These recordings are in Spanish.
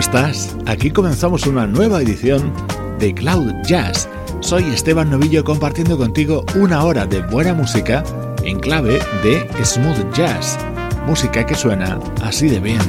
¿Cómo estás? Aquí comenzamos una nueva edición de Cloud Jazz. Soy Esteban Novillo compartiendo contigo una hora de buena música en clave de smooth jazz, música que suena así de bien.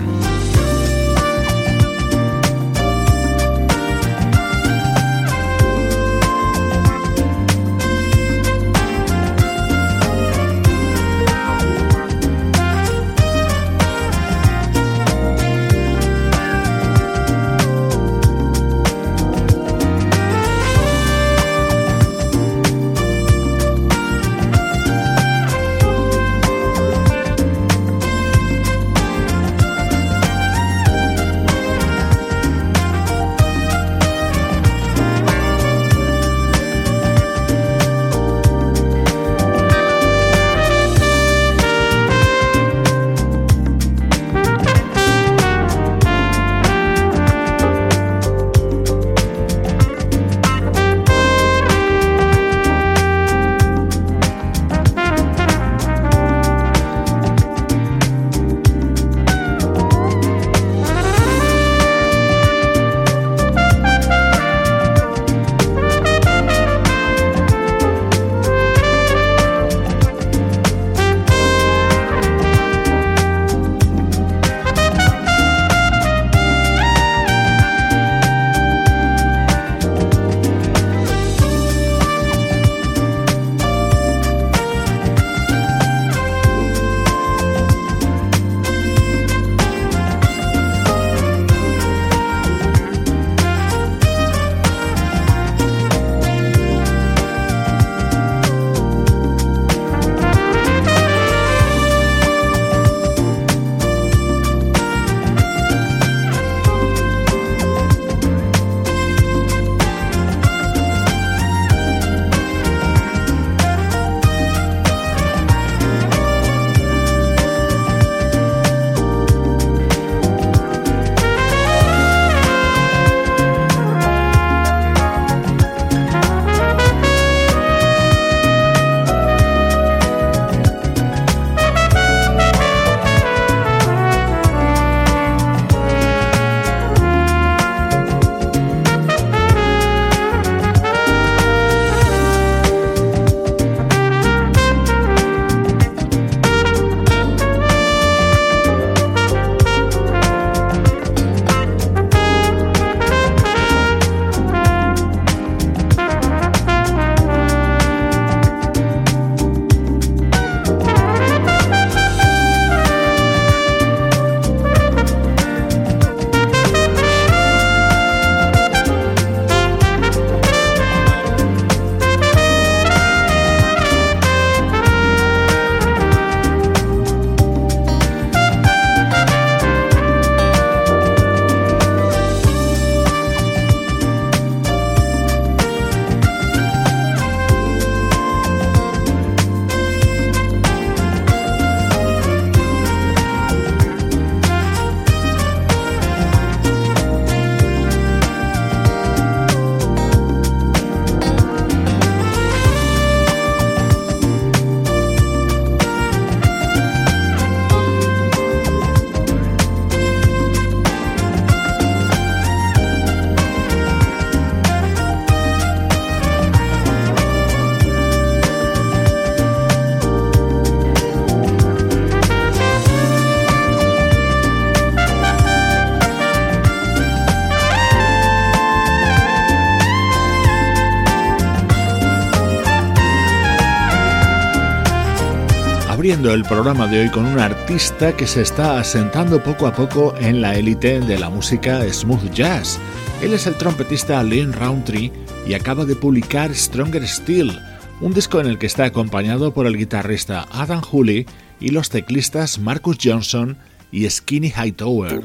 El programa de hoy con un artista que se está asentando poco a poco en la élite de la música smooth jazz. Él es el trompetista Lynn Roundtree y acaba de publicar Stronger Still, un disco en el que está acompañado por el guitarrista Adam Hooley y los teclistas Marcus Johnson y Skinny Hightower.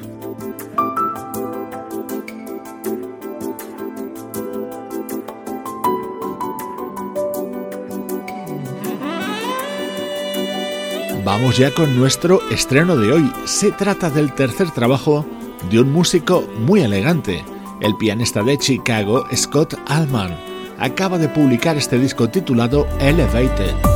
Vamos ya con nuestro estreno de hoy. Se trata del tercer trabajo de un músico muy elegante, el pianista de Chicago Scott Allman. Acaba de publicar este disco titulado Elevated.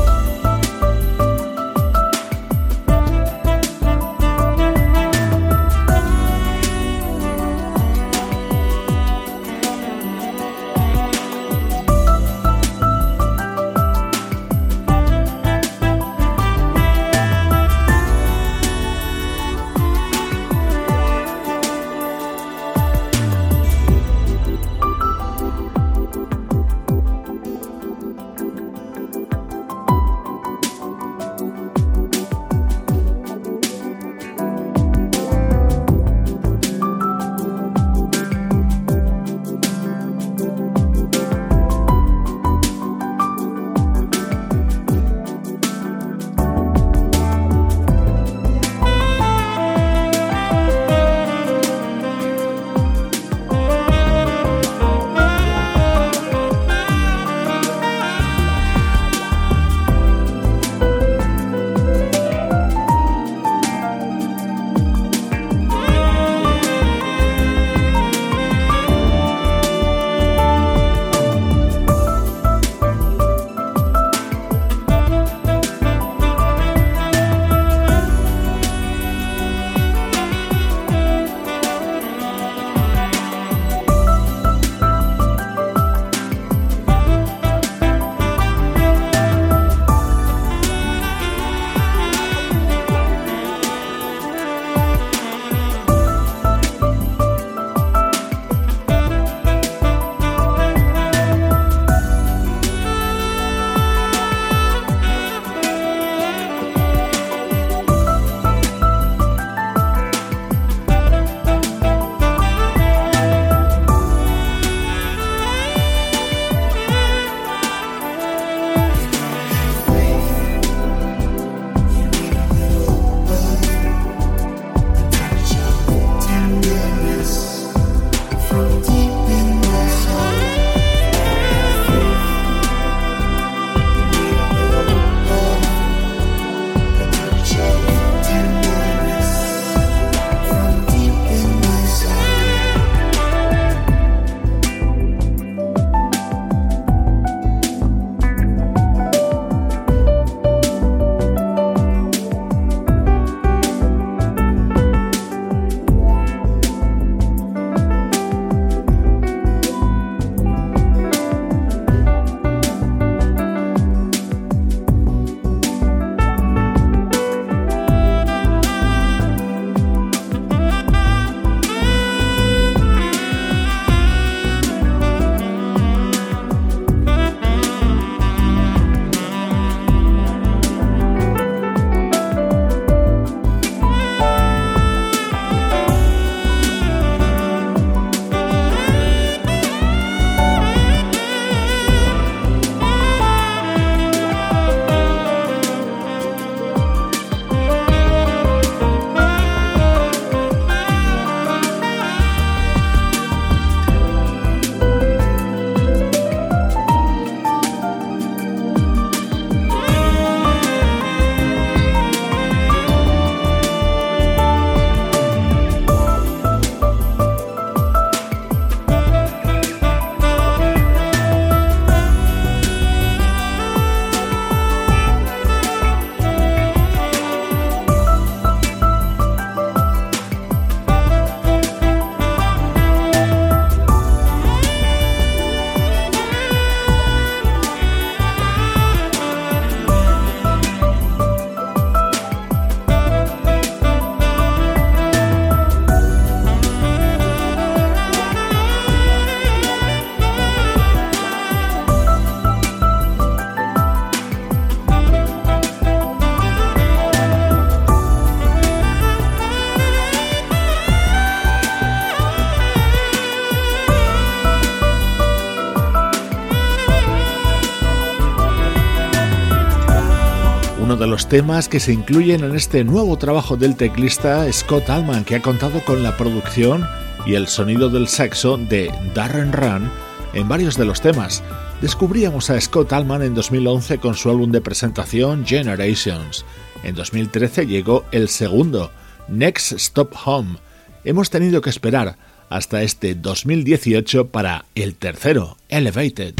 Temas que se incluyen en este nuevo trabajo del teclista Scott Allman, que ha contado con la producción y el sonido del saxo de Darren Run en varios de los temas. Descubríamos a Scott Allman en 2011 con su álbum de presentación Generations, En 2013 llegó el segundo, Next Stop Home. Hemos tenido que esperar hasta este 2018 para el tercero, Elevated.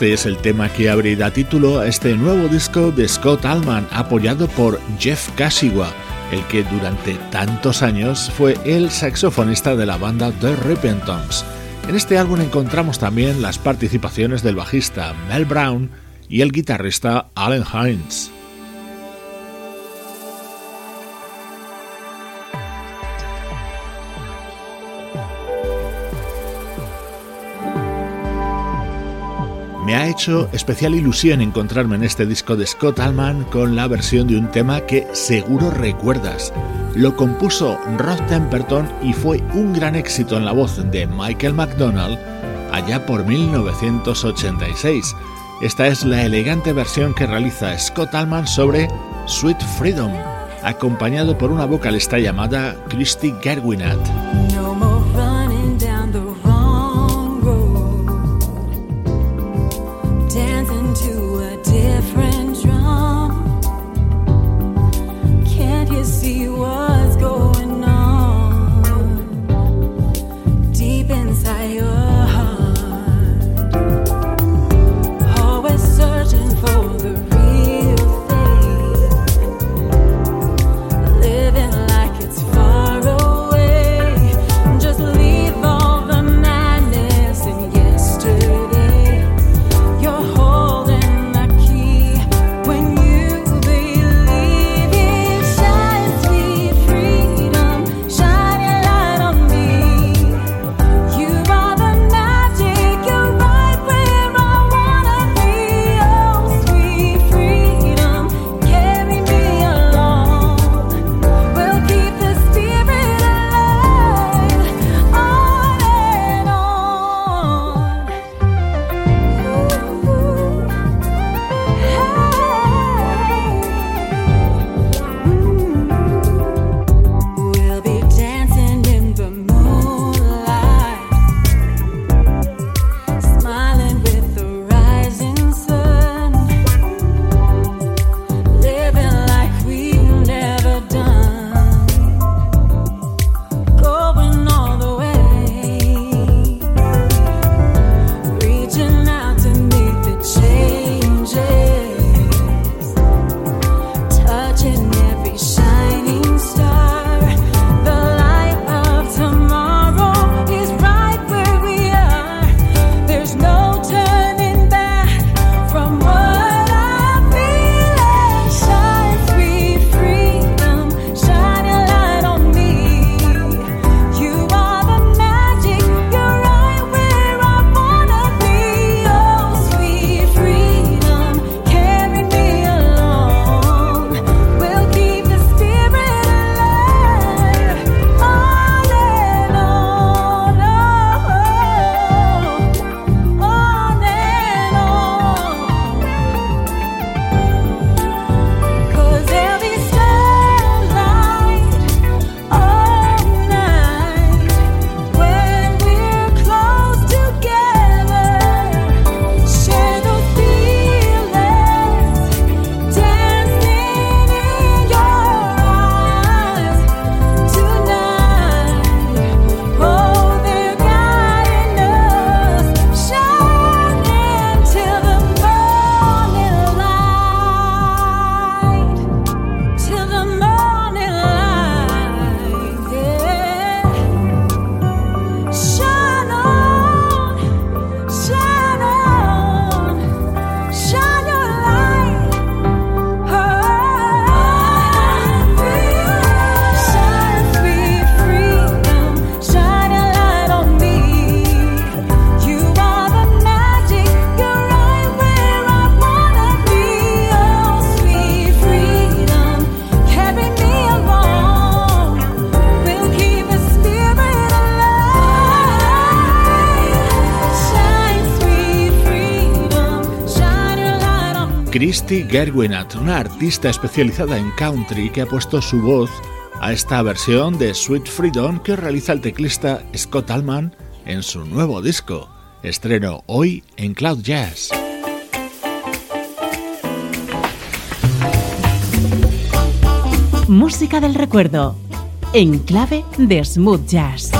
Este es el tema que abrirá título a este nuevo disco de Scott Allman, apoyado por Jeff Kashiwa, el que durante tantos años fue el saxofonista de la banda The Repentance. En este álbum encontramos también las participaciones del bajista Mel Brown y el guitarrista Allen Hines. Me ha hecho especial ilusión encontrarme en este disco de Scott Allman con la versión de un tema que seguro recuerdas. Lo compuso Rod Temperton y fue un gran éxito en la voz de Michael McDonald allá por 1986. Esta es la elegante versión que realiza Scott Allman sobre Sweet Freedom, acompañado por una vocalista llamada Christy Gerwinat. Gerwinat, una artista especializada en country que ha puesto su voz a esta versión de Sweet Freedom que realiza el teclista Scott Allman en su nuevo disco, estreno hoy en Cloud Jazz. Música del recuerdo, en clave de smooth jazz.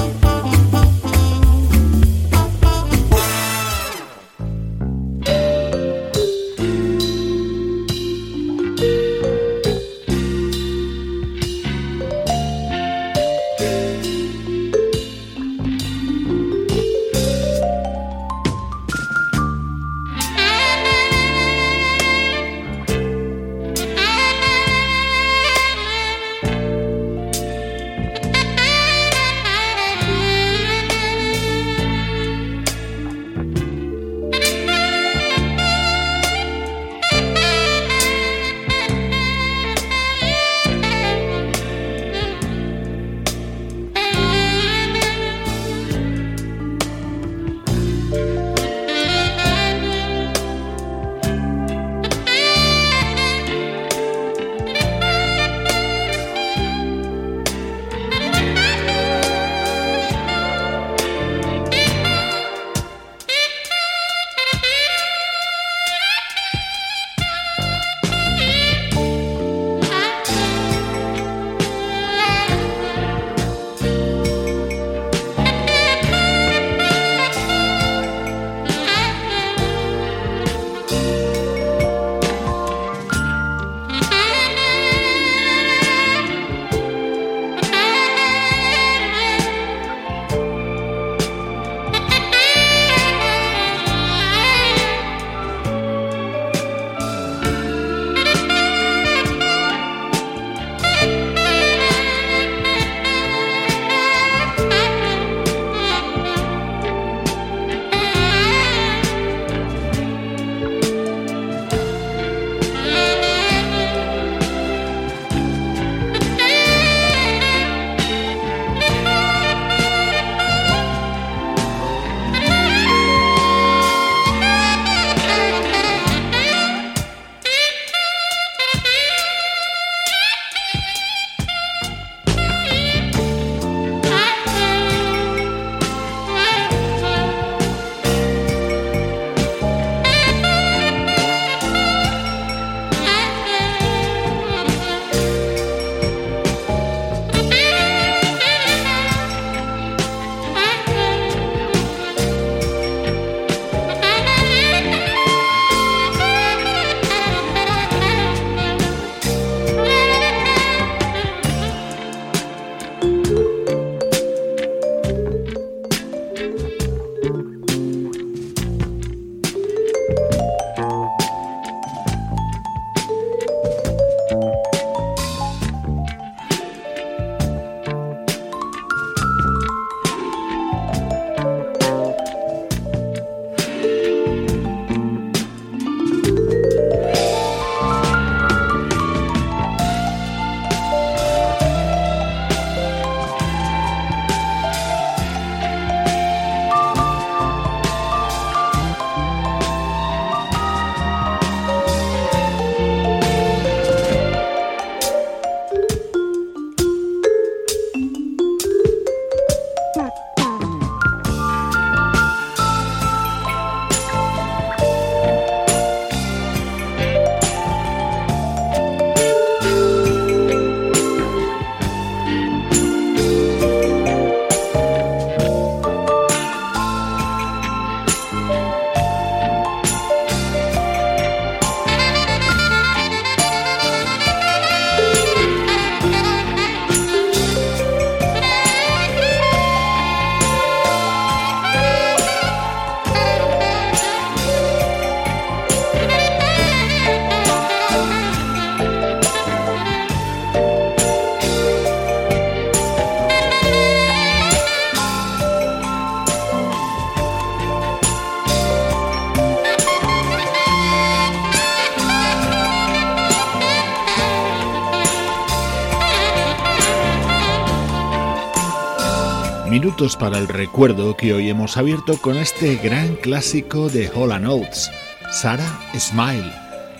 Para el recuerdo que hoy hemos abierto con este gran clásico de Holland Oates, Sarah Smile.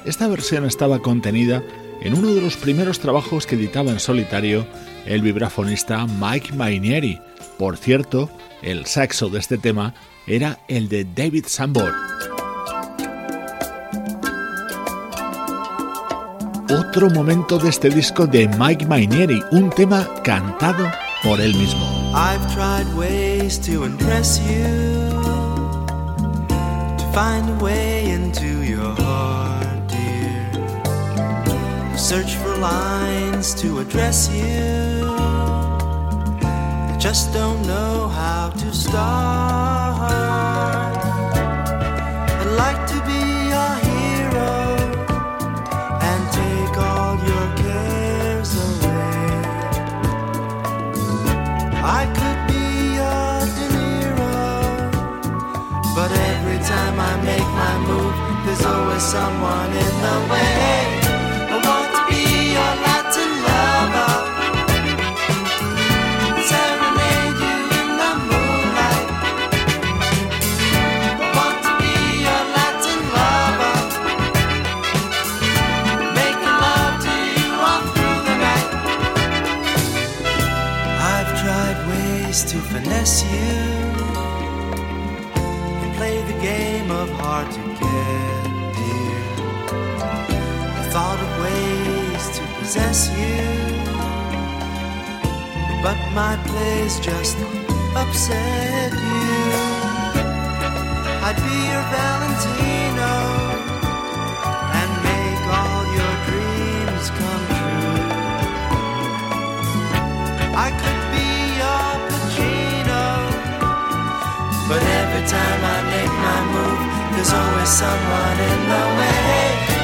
Esta versión estaba contenida en uno de los primeros trabajos que editaba en solitario el vibrafonista Mike Mainieri. Por cierto, el saxo de este tema era el de David Sambor. Otro momento de este disco de Mike Mainieri, un tema cantado por él mismo. I've tried ways to impress you, to find a way into your heart, dear. Search for lines to address you. I just don't know how to start. Someone in the way. I want to be your Latin lover, serenade you in the moonlight. I want to be your Latin lover, making love to you all through the night. I've tried ways to finesse you and play the game of hard to get possess you, but my plays just upset you. I'd be your Valentino and make all your dreams come true. I could be your Pacino, but every time I make my move, there's always someone in the way.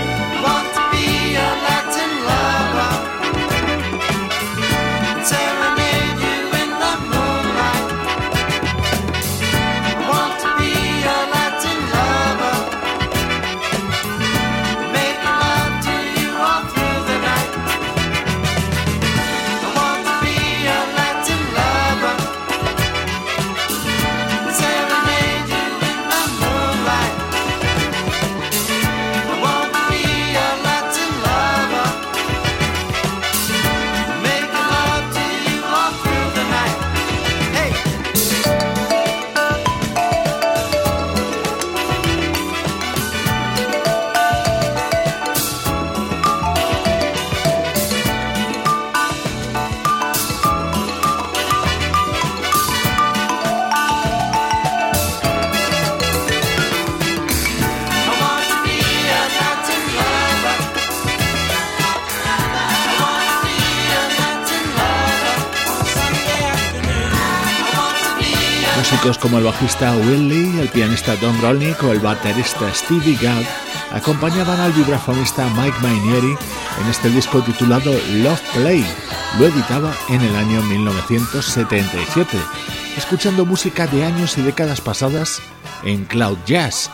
Como el bajista Will Lee, el pianista Don Rolnick o el baterista Stevie Gadd acompañaban al vibrafonista Mike Mainieri en este disco titulado Love Play. Lo editaba en el año 1977, escuchando música de años y décadas pasadas en Cloud Jazz.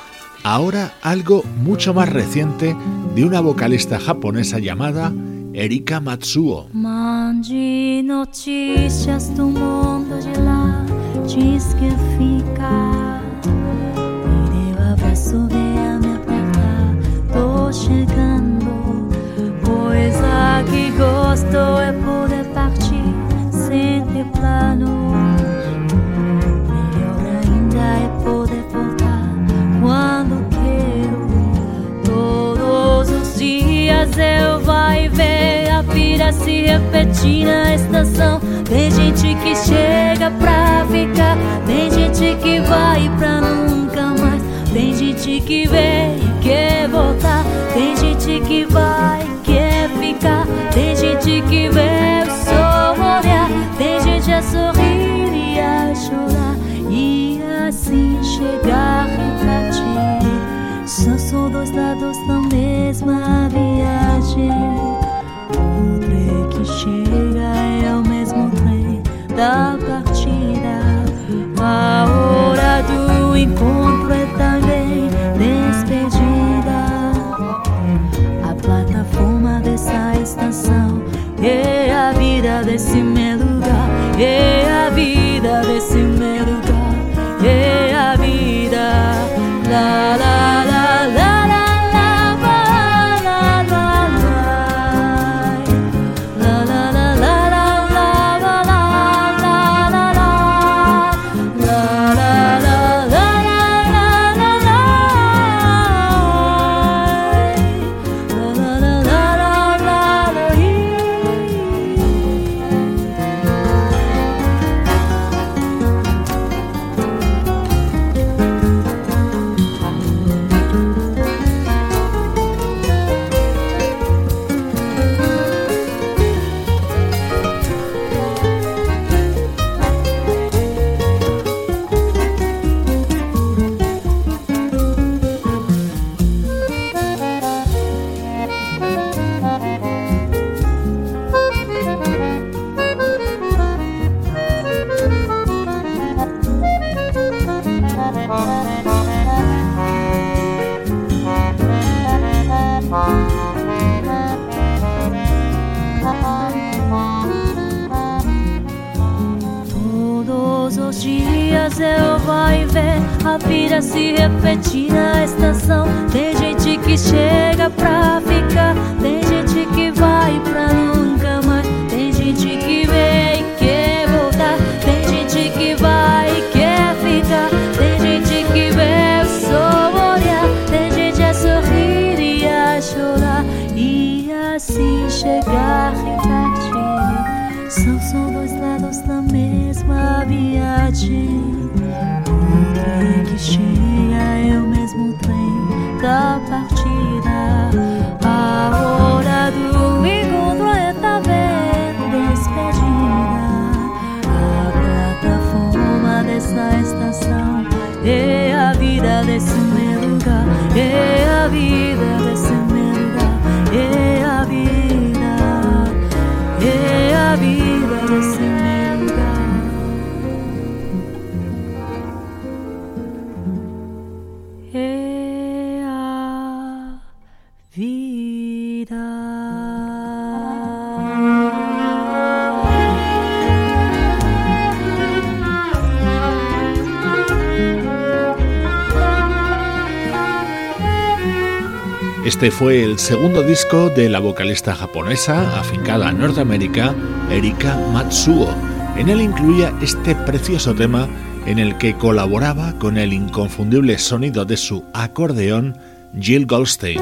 Ahora algo mucho más reciente de una vocalista japonesa llamada Erika Matsuo. Diz que fica. Me deu abraço, venha me apertar. Tô chegando. Coisa que gosto é poder partir sem ter planos. Melhor ainda é poder voltar quando quero. Todos os dias eu vai ver se repetir na estação. Tem gente que chega pra ficar, tem gente que vai pra nunca mais. Tem gente que vem e quer voltar, tem gente que vai e quer ficar, tem gente que vê o sol olhar, tem gente a sorrir e a chorar e assim chegar pra ti. Só são dois lados da mesma viagem. O trem que chega é ao mesmo trem da partida. A hora do encontro é também despedida. A plataforma dessa estação é a vida desse meu lugar. É a vida desse meu has. Este fue el segundo disco de la vocalista japonesa afincada en Norteamérica, Erika Matsuo. En él incluía este precioso tema en el que colaboraba con el inconfundible sonido de su acordeón Jill Goldstein.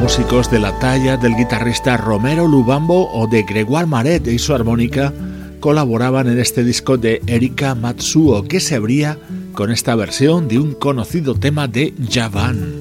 Músicos de la talla del guitarrista Romero Lubambo o de Gregoire Maret y su armónica colaboraban en este disco de Erika Matsuo que se abría con esta versión de un conocido tema de Javan.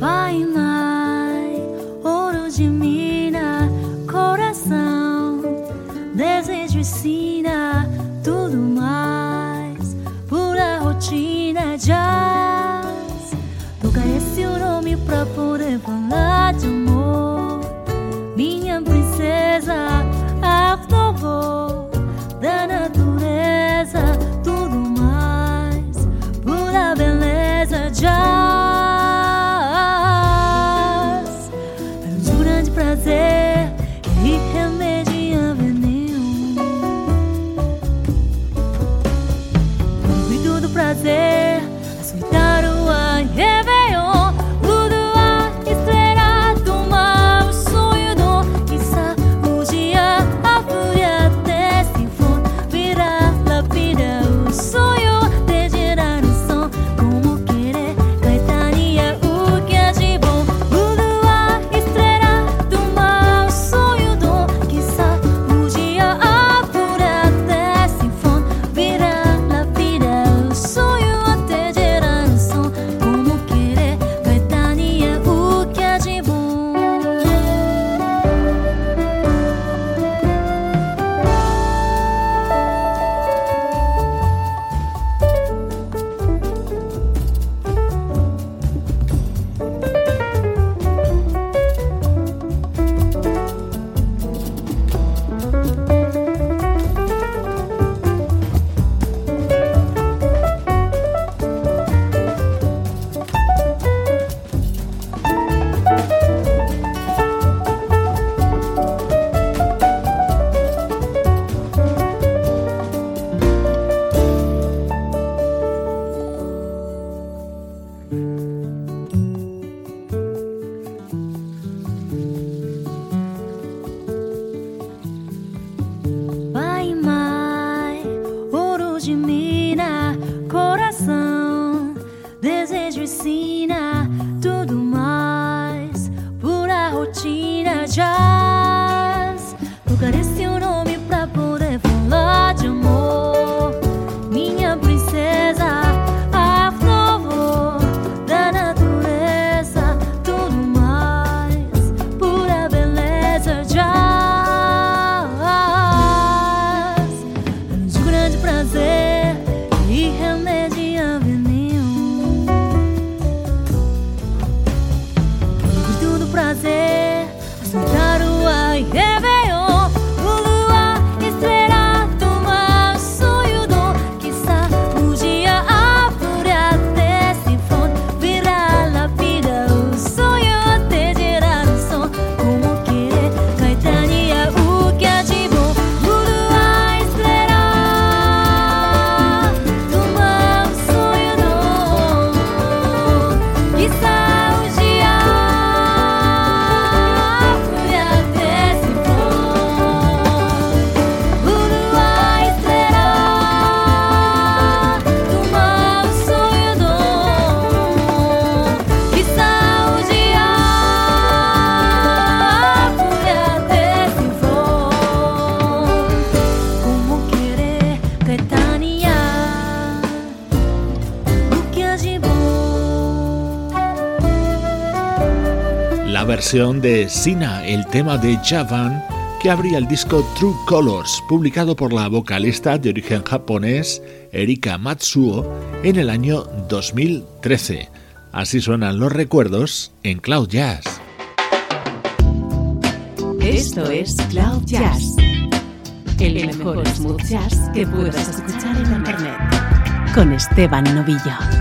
seen. I de Sina, el tema de Javan que abría el disco True Colors, publicado por la vocalista de origen japonés Erika Matsuo en el año 2013. Así suenan los recuerdos en Cloud Jazz. Esto es Cloud Jazz, el mejor smooth jazz que puedas escuchar en Internet, con Esteban Novillo.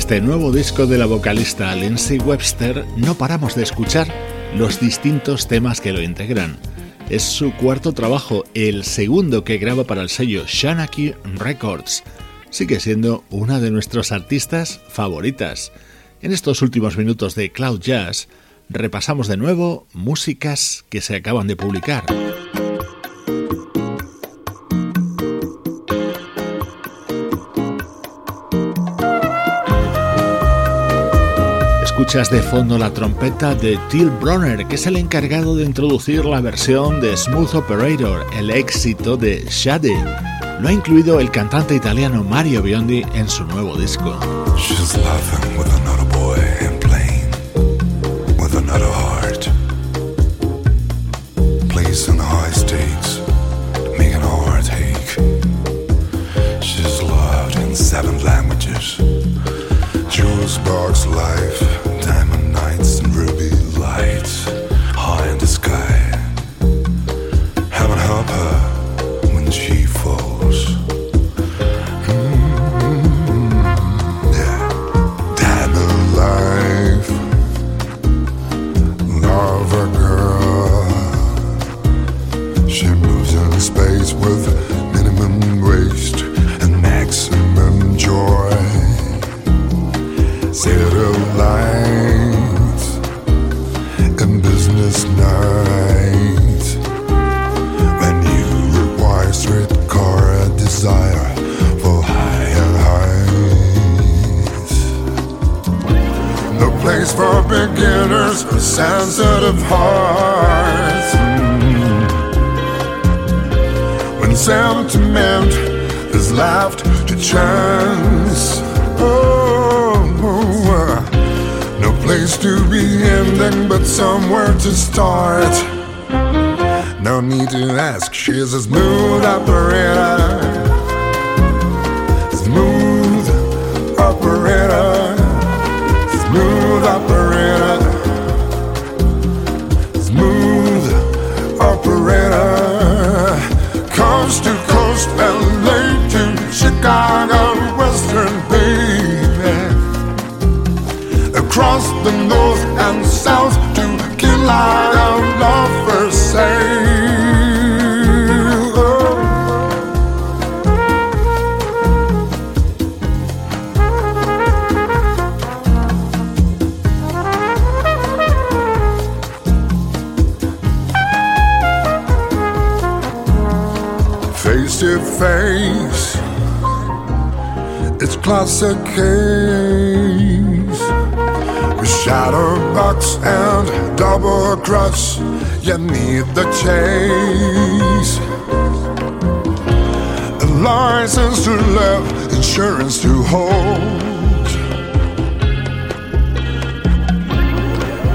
Este nuevo disco de la vocalista Lindsay Webster, no paramos de escuchar los distintos temas que lo integran. Es su cuarto trabajo, el segundo que graba para el sello Shanaki Records. Sigue siendo una de nuestros artistas favoritas. En estos últimos minutos de Cloud Jazz, repasamos de nuevo músicas que se acaban de publicar. De fondo la trompeta de Till Bronner, que es el encargado de introducir la versión de Smooth Operator, el éxito de Shade. Lo ha incluido el cantante italiano Mario Biondi en su nuevo disco. Sentiment is left to chance. Oh, oh, oh, no place to be ending, but somewhere to start. No need to ask, she's a smooth operator. Smooth operator. Smooth operator. Chicago, Western, baby. Across the north and south to Killarney, classic case. With shadow box and double cross, you need the chase. A license to love, insurance to hold.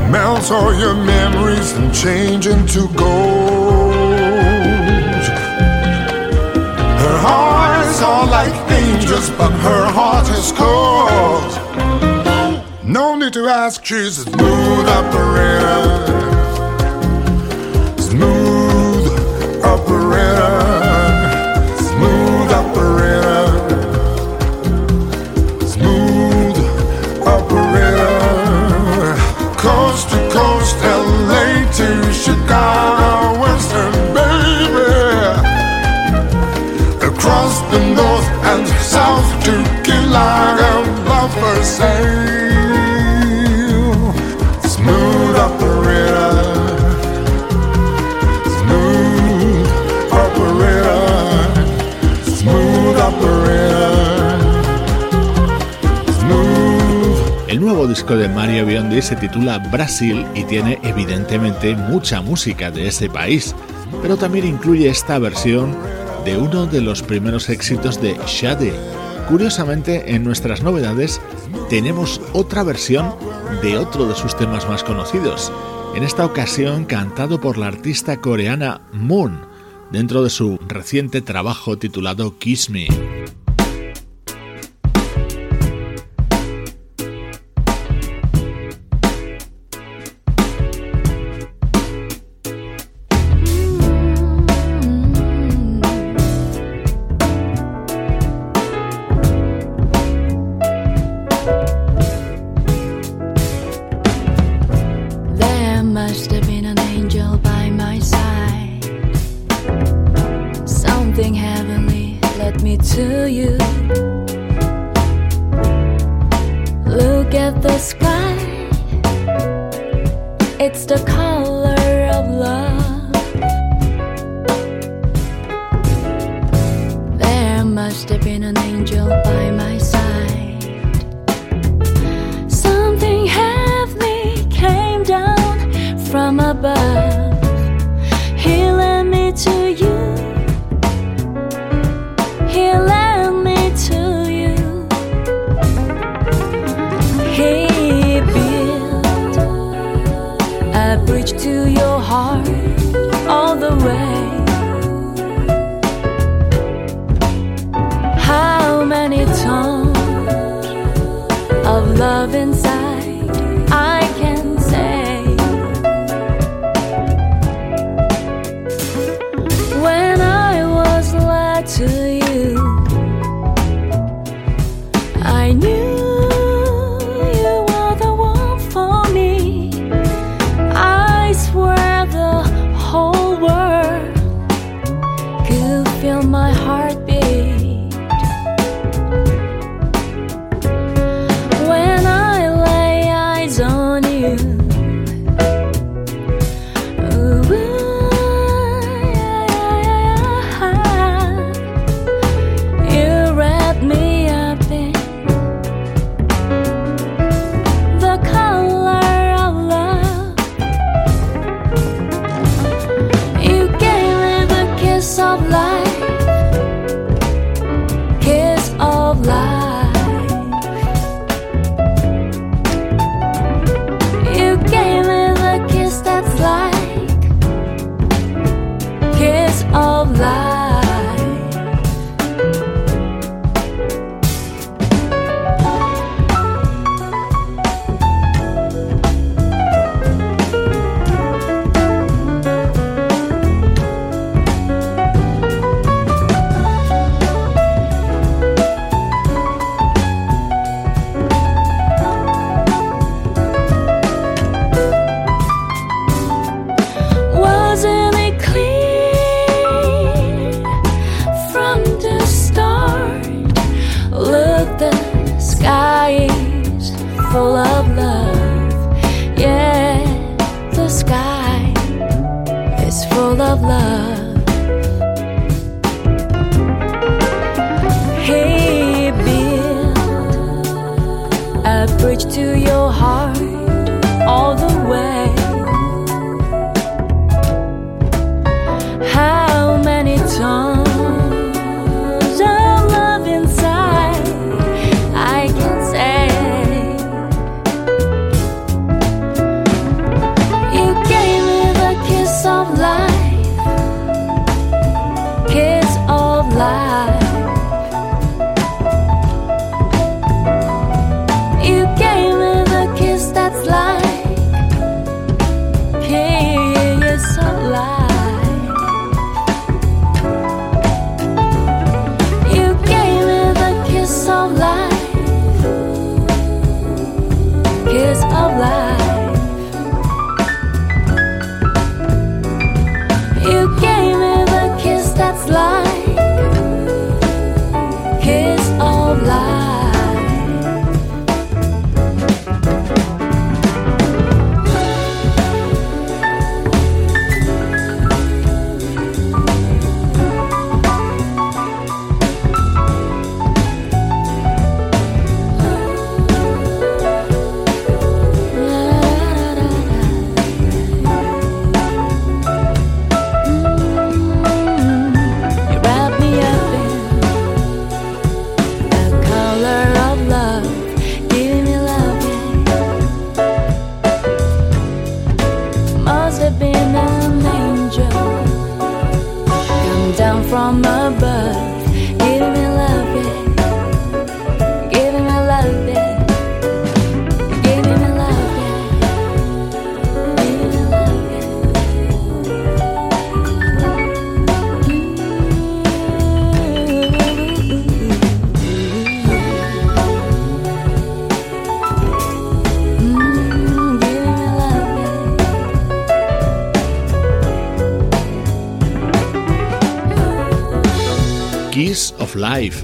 Melt all your memories and change into gold. Her eyes are like angels, but her heart is cold. No need to ask, she's a smooth operator. Se titula Brasil y tiene evidentemente mucha música de ese país, pero también incluye esta versión de uno de los primeros éxitos de Shade. Curiosamente, en nuestras novedades tenemos otra versión de otro de sus temas más conocidos, en esta ocasión cantado por la artista coreana Moon, dentro de su reciente trabajo titulado Kiss Me.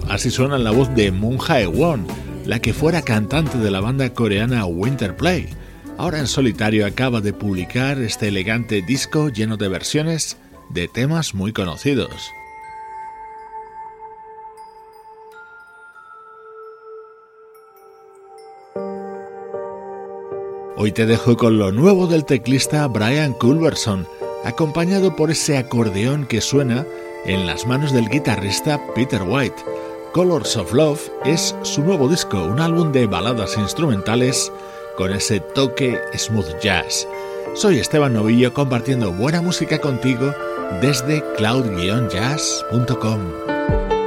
Así suena la voz de Moon Jae Won, la que fuera cantante de la banda coreana Winterplay. Ahora en solitario acaba de publicar este elegante disco lleno de versiones de temas muy conocidos. Hoy te dejo con lo nuevo del teclista Brian Culberson, acompañado por ese acordeón que suena en las manos del guitarrista Peter White. Colors of Love es su nuevo disco, un álbum de baladas instrumentales con ese toque smooth jazz. Soy Esteban Novillo compartiendo buena música contigo desde cloud-jazz.com.